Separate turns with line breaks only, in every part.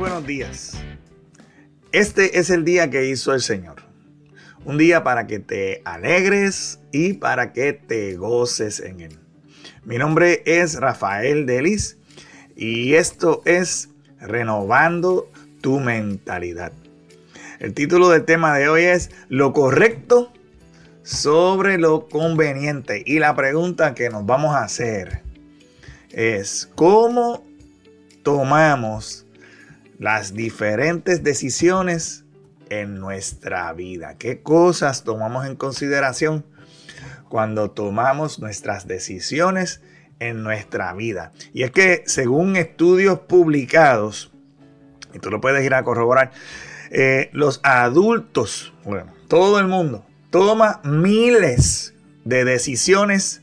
buenos días. Este es el día que hizo el Señor. Un día para que te alegres y para que te goces en él. Mi nombre es Rafael Delis y esto es Renovando tu mentalidad. El título del tema de hoy es Lo correcto sobre lo conveniente. Y la pregunta que nos vamos a hacer es, ¿cómo tomamos las diferentes decisiones en nuestra vida? ¿Qué cosas tomamos en consideración cuando tomamos nuestras decisiones en nuestra vida? Y es que según estudios publicados, y tú lo puedes ir a corroborar, eh, los adultos, bueno, todo el mundo, toma miles de decisiones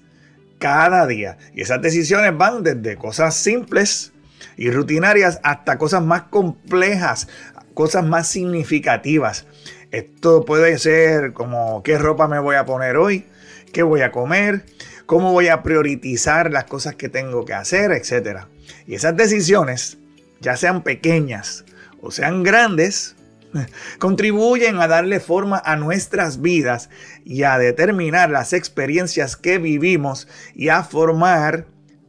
cada día. Y esas decisiones van desde cosas simples y rutinarias hasta cosas más complejas, cosas más significativas. Esto puede ser como qué ropa me voy a poner hoy, qué voy a comer, cómo voy a priorizar las cosas que tengo que hacer, etc. Y esas decisiones, ya sean pequeñas o sean grandes, contribuyen a darle forma a nuestras vidas y a determinar las experiencias que vivimos y a formar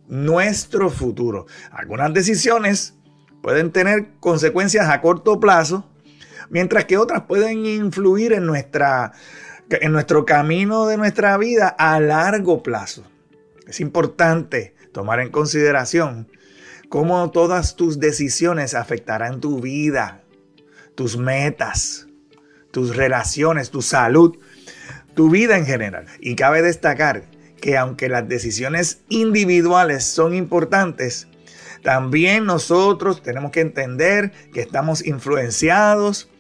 nuestro futuro. Algunas decisiones pueden tener consecuencias a corto plazo, mientras que otras pueden influir en, nuestra, en nuestro camino de nuestra vida a largo plazo. Es importante tomar en consideración cómo todas tus decisiones afectarán tu vida, tus metas, tus relaciones, tu salud, tu vida en general. Y cabe destacar que aunque las decisiones individuales son importantes, también nosotros tenemos que entender que estamos influenciados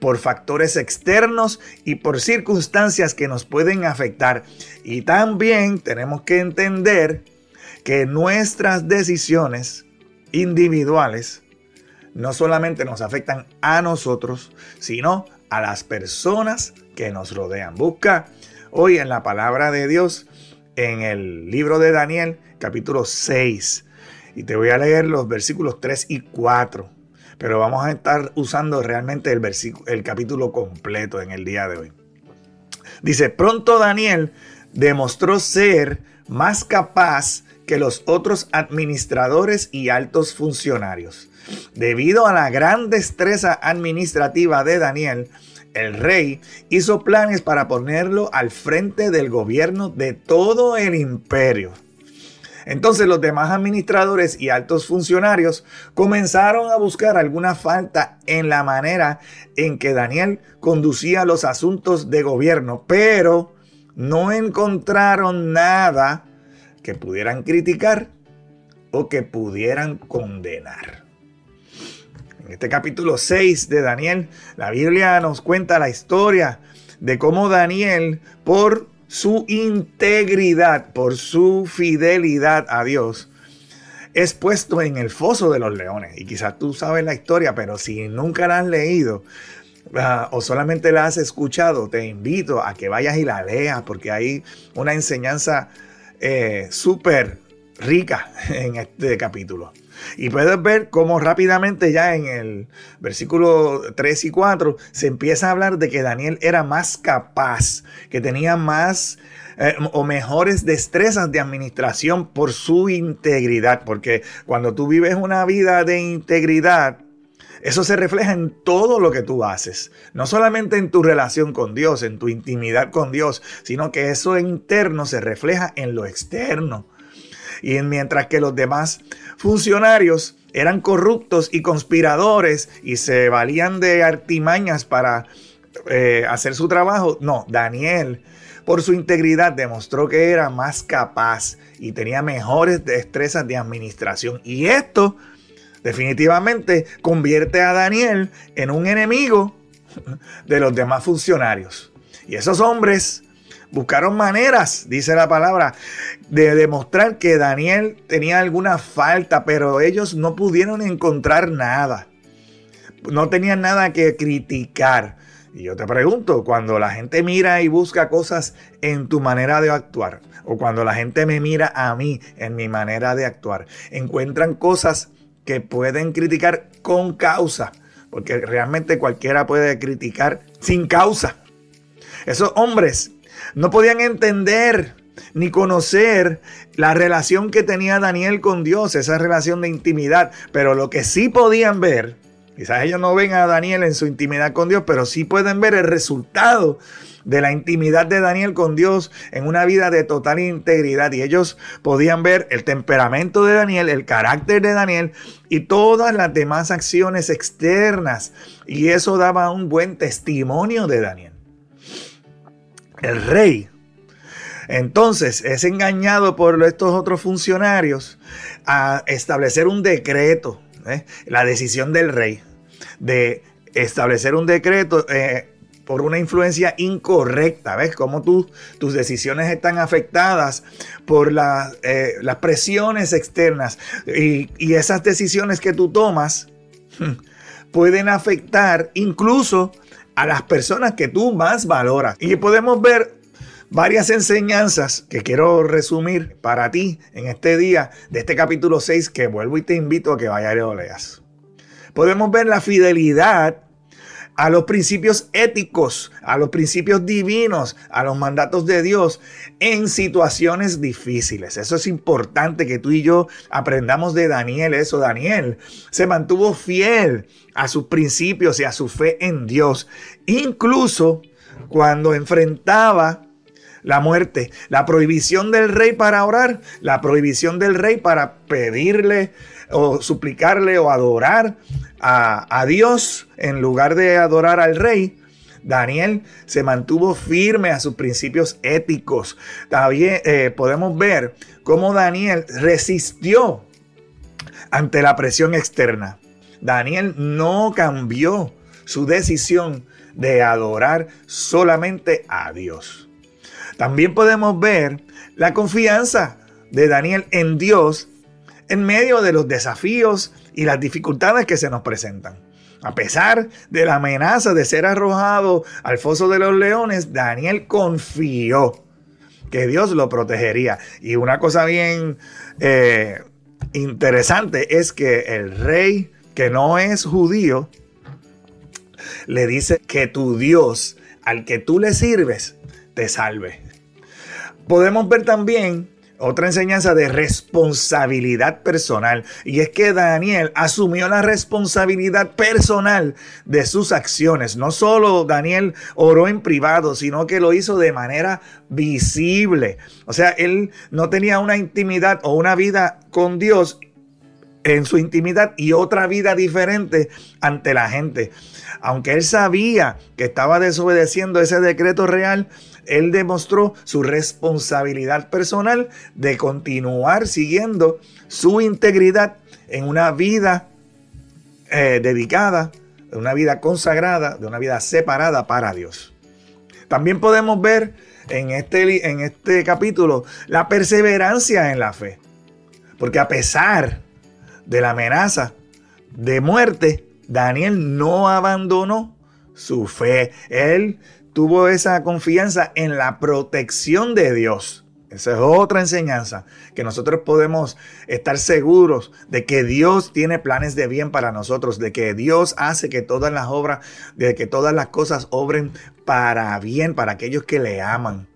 por factores externos y por circunstancias que nos pueden afectar. Y también tenemos que entender que nuestras decisiones individuales no solamente nos afectan a nosotros, sino a las personas que nos rodean. Busca hoy en la palabra de Dios, en el libro de Daniel, capítulo 6. Y te voy a leer los versículos 3 y 4. Pero vamos a estar usando realmente el, el capítulo completo en el día de hoy. Dice, pronto Daniel demostró ser más capaz que los otros administradores y altos funcionarios. Debido a la gran destreza administrativa de Daniel, el rey hizo planes para ponerlo al frente del gobierno de todo el imperio. Entonces los demás administradores y altos funcionarios comenzaron a buscar alguna falta en la manera en que Daniel conducía los asuntos de gobierno, pero no encontraron nada que pudieran criticar o que pudieran condenar. En este capítulo 6 de Daniel, la Biblia nos cuenta la historia de cómo Daniel, por su integridad, por su fidelidad a Dios, es puesto en el foso de los leones. Y quizás tú sabes la historia, pero si nunca la has leído ah, o solamente la has escuchado, te invito a que vayas y la leas porque hay una enseñanza eh, súper rica en este capítulo. Y puedes ver cómo rápidamente ya en el versículo 3 y 4 se empieza a hablar de que Daniel era más capaz, que tenía más eh, o mejores destrezas de administración por su integridad. Porque cuando tú vives una vida de integridad, eso se refleja en todo lo que tú haces, no solamente en tu relación con Dios, en tu intimidad con Dios, sino que eso interno se refleja en lo externo. Y mientras que los demás funcionarios eran corruptos y conspiradores y se valían de artimañas para eh, hacer su trabajo, no, Daniel por su integridad demostró que era más capaz y tenía mejores destrezas de administración. Y esto definitivamente convierte a Daniel en un enemigo de los demás funcionarios. Y esos hombres buscaron maneras, dice la palabra, de demostrar que Daniel tenía alguna falta, pero ellos no pudieron encontrar nada. No tenían nada que criticar. Y yo te pregunto, cuando la gente mira y busca cosas en tu manera de actuar, o cuando la gente me mira a mí en mi manera de actuar, encuentran cosas que pueden criticar con causa, porque realmente cualquiera puede criticar sin causa. Esos hombres no podían entender ni conocer la relación que tenía Daniel con Dios, esa relación de intimidad, pero lo que sí podían ver, quizás ellos no ven a Daniel en su intimidad con Dios, pero sí pueden ver el resultado de la intimidad de Daniel con Dios en una vida de total integridad. Y ellos podían ver el temperamento de Daniel, el carácter de Daniel y todas las demás acciones externas. Y eso daba un buen testimonio de Daniel. El rey entonces es engañado por estos otros funcionarios a establecer un decreto, ¿eh? la decisión del rey de establecer un decreto eh, por una influencia incorrecta. ¿Ves cómo tus decisiones están afectadas por eh, las presiones externas? Y, y, esas decisiones que tú tomas pueden afectar incluso a las personas que tú más valoras. Y podemos ver varias enseñanzas que quiero resumir para ti en este día de este capítulo 6 que vuelvo y te invito a que vayas y lo leas. Podemos ver la fidelidad a los principios éticos, a los principios divinos, a los mandatos de Dios en situaciones difíciles. Eso es importante que tú y yo aprendamos de Daniel eso. Daniel se mantuvo fiel a sus principios y a su fe en Dios, incluso cuando enfrentaba la muerte, la prohibición del rey para orar, la prohibición del rey para pedirle o suplicarle o adorar a, Dios en lugar de adorar al rey. Daniel se mantuvo firme a sus principios éticos. También eh, podemos ver cómo Daniel resistió ante la presión externa. Daniel no cambió su decisión de adorar solamente a Dios. También podemos ver la confianza de Daniel en Dios en medio de los desafíos y las dificultades que se nos presentan. A pesar de la amenaza de ser arrojado al foso de los leones, Daniel confió que Dios lo protegería. Y una cosa bien eh, interesante es que el rey, que no es judío, le dice que tu Dios, al que tú le sirves, te salve podemos ver también otra enseñanza de responsabilidad personal. Y es que Daniel asumió la responsabilidad personal de sus acciones. No solo Daniel oró en privado, sino que lo hizo de manera visible. O sea, él no tenía una intimidad o una vida con Dios en su intimidad y otra vida diferente ante la gente. Aunque él sabía que estaba desobedeciendo ese decreto real, él demostró su responsabilidad personal de continuar siguiendo su integridad en una vida eh, dedicada, de una vida consagrada, de una vida separada para Dios. También podemos ver en este, en este capítulo la perseverancia en la fe. Porque a pesar de la amenaza de muerte, Daniel no abandonó su fe. Él tuvo esa confianza en la protección de Dios. Esa es otra enseñanza, que nosotros podemos estar seguros de que Dios tiene planes de bien para nosotros, de que Dios hace que todas las obras, de que todas las cosas obren para bien, para aquellos que le aman,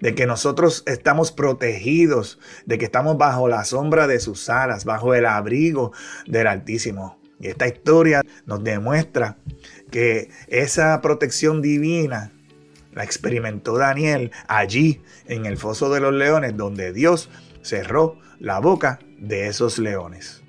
de que nosotros estamos protegidos, de que estamos bajo la sombra de sus alas, bajo el abrigo del Altísimo. Y esta historia nos demuestra que esa protección divina la experimentó Daniel allí en el foso de los leones, donde Dios cerró la boca de esos leones.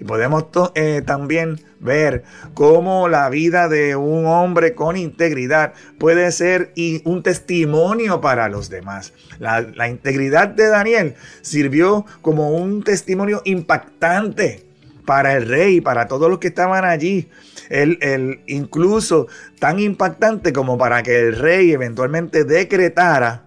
Y podemos eh, también ver cómo la vida de un hombre con integridad puede ser un testimonio para los demás. La, integridad de Daniel sirvió como un testimonio impactante para el rey, para todos los que estaban allí. El, incluso tan impactante como para que el rey eventualmente decretara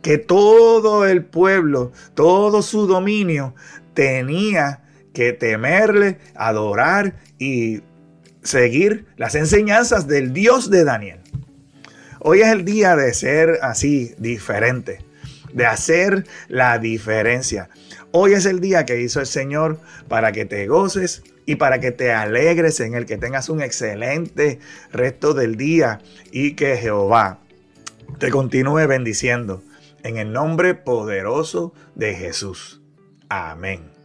que todo el pueblo, todo su dominio tenía que temerle, adorar y seguir las enseñanzas del Dios de Daniel. Hoy es el día de ser así, diferente. de hacer la diferencia. Hoy es el día que hizo el Señor para que te goces y para que te alegres en el que tengas un excelente resto del día y que Jehová te continúe bendiciendo en el nombre poderoso de Jesús. Amén.